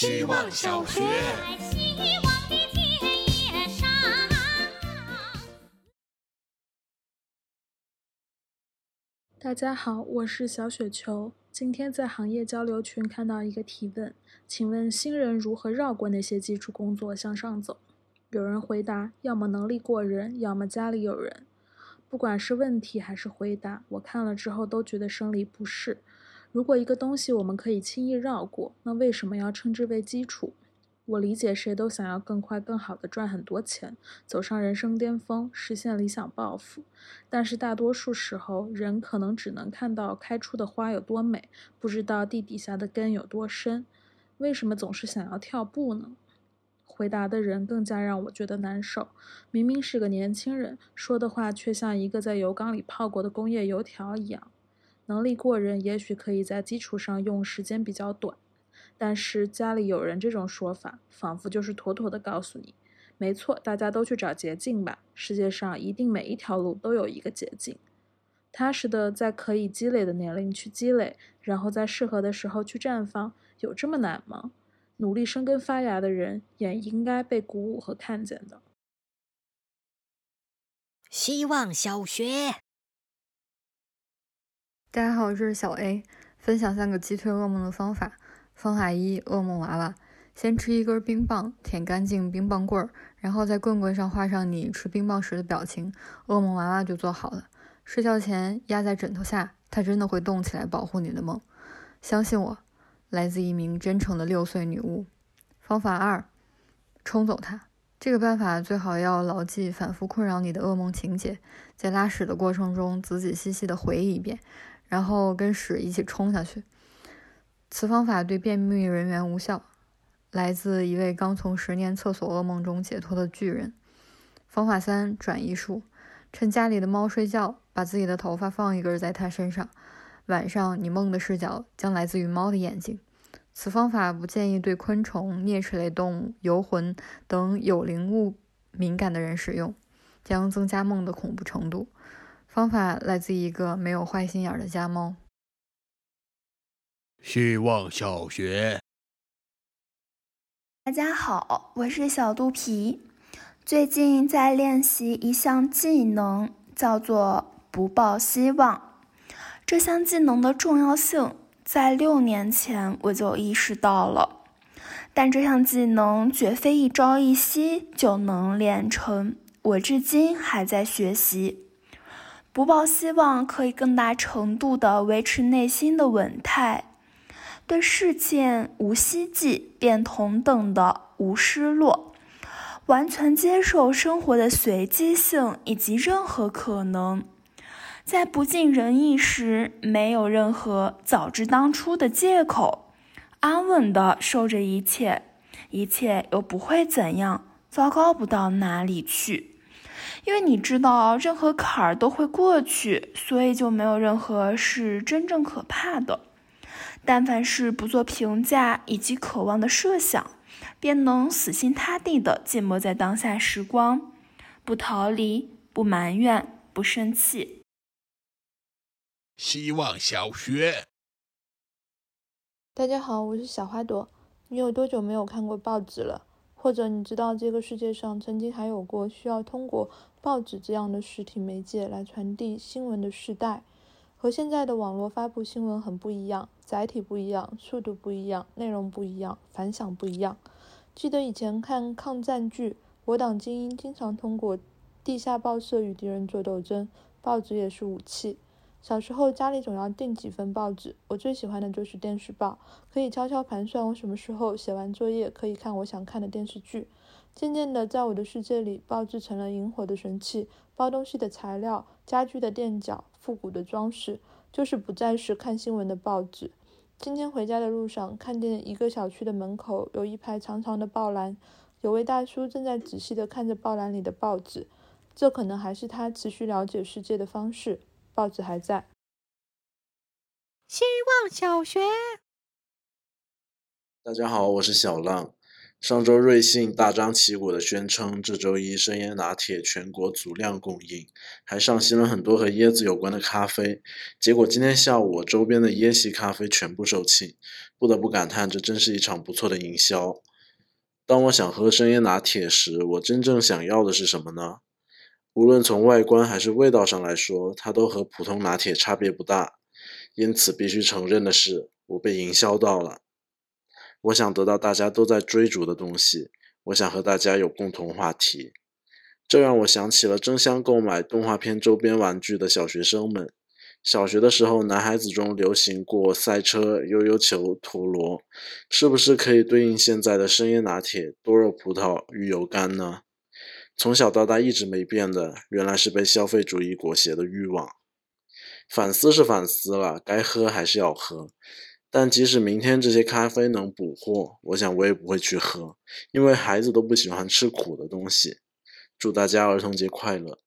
希望小学。大家好，我是小雪球。今天在行业交流群看到一个提问，请问新人如何绕过那些基础工作向上走？有人回答：要么能力过人，要么家里有人。不管是问题还是回答，我看了之后都觉得生理不适。如果一个东西我们可以轻易绕过，那为什么要称之为基础？我理解谁都想要更快、更好的赚很多钱，走上人生巅峰，实现理想抱负。但是大多数时候，人可能只能看到开出的花有多美，不知道地底下的根有多深。为什么总是想要跳步呢？回答的人更加让我觉得难受。明明是个年轻人，说的话却像一个在油缸里泡过的工业油条一样。能力过人，也许可以在基础上用时间比较短。但是家里有人这种说法，仿佛就是妥妥的告诉你，没错，大家都去找捷径吧。世界上一定每一条路都有一个捷径。踏实的在可以积累的年龄去积累，然后在适合的时候去绽放，有这么难吗？努力生根发芽的人，也应该被鼓舞和看见的。希望小学，大家好，我是小 A，分享三个击退噩梦的方法。方法一：噩梦娃娃，先吃一根冰棒，舔干净冰棒棍儿，然后在棍棍上画上你吃冰棒时的表情，噩梦娃娃就做好了。睡觉前压在枕头下，它真的会动起来保护你的梦。相信我，来自一名真诚的六岁女巫。方法二：冲走它。这个办法最好要牢记反复困扰你的噩梦情节，在拉屎的过程中仔仔细细的回忆一遍，然后跟屎一起冲下去。此方法对便秘人员无效，来自一位刚从十年厕所噩梦中解脱的巨人。方法三：转移术。趁家里的猫睡觉，把自己的头发放一根在它身上。晚上你梦的视角将来自于猫的眼睛。此方法不建议对昆虫、啮齿类动物、游魂等有灵物敏感的人使用，将增加梦的恐怖程度。方法来自一个没有坏心眼的家猫。希望小学，大家好，我是小肚皮。最近在练习一项技能，叫做“不抱希望”。这项技能的重要性，在六年前我就意识到了，但这项技能绝非一朝一夕就能练成，我至今还在学习。不抱希望可以更大程度地维持内心的稳态。对事件无希冀，便同等的无失落，完全接受生活的随机性以及任何可能，在不尽人意时，没有任何早知当初的借口，安稳的受着一切，一切又不会怎样，糟糕不到哪里去，因为你知道任何坎儿都会过去，所以就没有任何是真正可怕的。但凡是不做评价以及渴望的设想，便能死心塌地的浸没在当下时光，不逃离，不埋怨，不生气。希望小学，大家好，我是小花朵。你有多久没有看过报纸了？或者你知道这个世界上曾经还有过需要通过报纸这样的实体媒介来传递新闻的时代？和现在的网络发布新闻很不一样，载体不一样，速度不一样，内容不一样，反响不一样。记得以前看抗战剧，我党精英经常通过地下报社与敌人做斗争，报纸也是武器。小时候家里总要订几份报纸，我最喜欢的就是电视报，可以悄悄盘算我什么时候写完作业可以看我想看的电视剧。渐渐的，在我的世界里，报纸成了引火的神器，包东西的材料，家具的垫脚。复古的装饰，就是不再是看新闻的报纸。今天回家的路上，看见一个小区的门口有一排长长的报栏，有位大叔正在仔细地看着报栏里的报纸。这可能还是他持续了解世界的方式。报纸还在。希望小学，大家好，我是小浪。上周瑞幸大张旗鼓的宣称这周一生椰拿铁全国足量供应，还上新了很多和椰子有关的咖啡。结果今天下午我周边的椰系咖啡全部售罄，不得不感叹这真是一场不错的营销。当我想喝生椰拿铁时，我真正想要的是什么呢？无论从外观还是味道上来说，它都和普通拿铁差别不大。因此，必须承认的是，我被营销到了。我想得到大家都在追逐的东西，我想和大家有共同话题，这让我想起了争相购买动画片周边玩具的小学生们。小学的时候，男孩子中流行过赛车、悠悠球、陀螺，是不是可以对应现在的生椰拿铁、多肉葡萄、鱼油干呢？从小到大一直没变的，原来是被消费主义裹挟的欲望。反思是反思了，该喝还是要喝。但即使明天这些咖啡能补货，我想我也不会去喝，因为孩子都不喜欢吃苦的东西。祝大家儿童节快乐！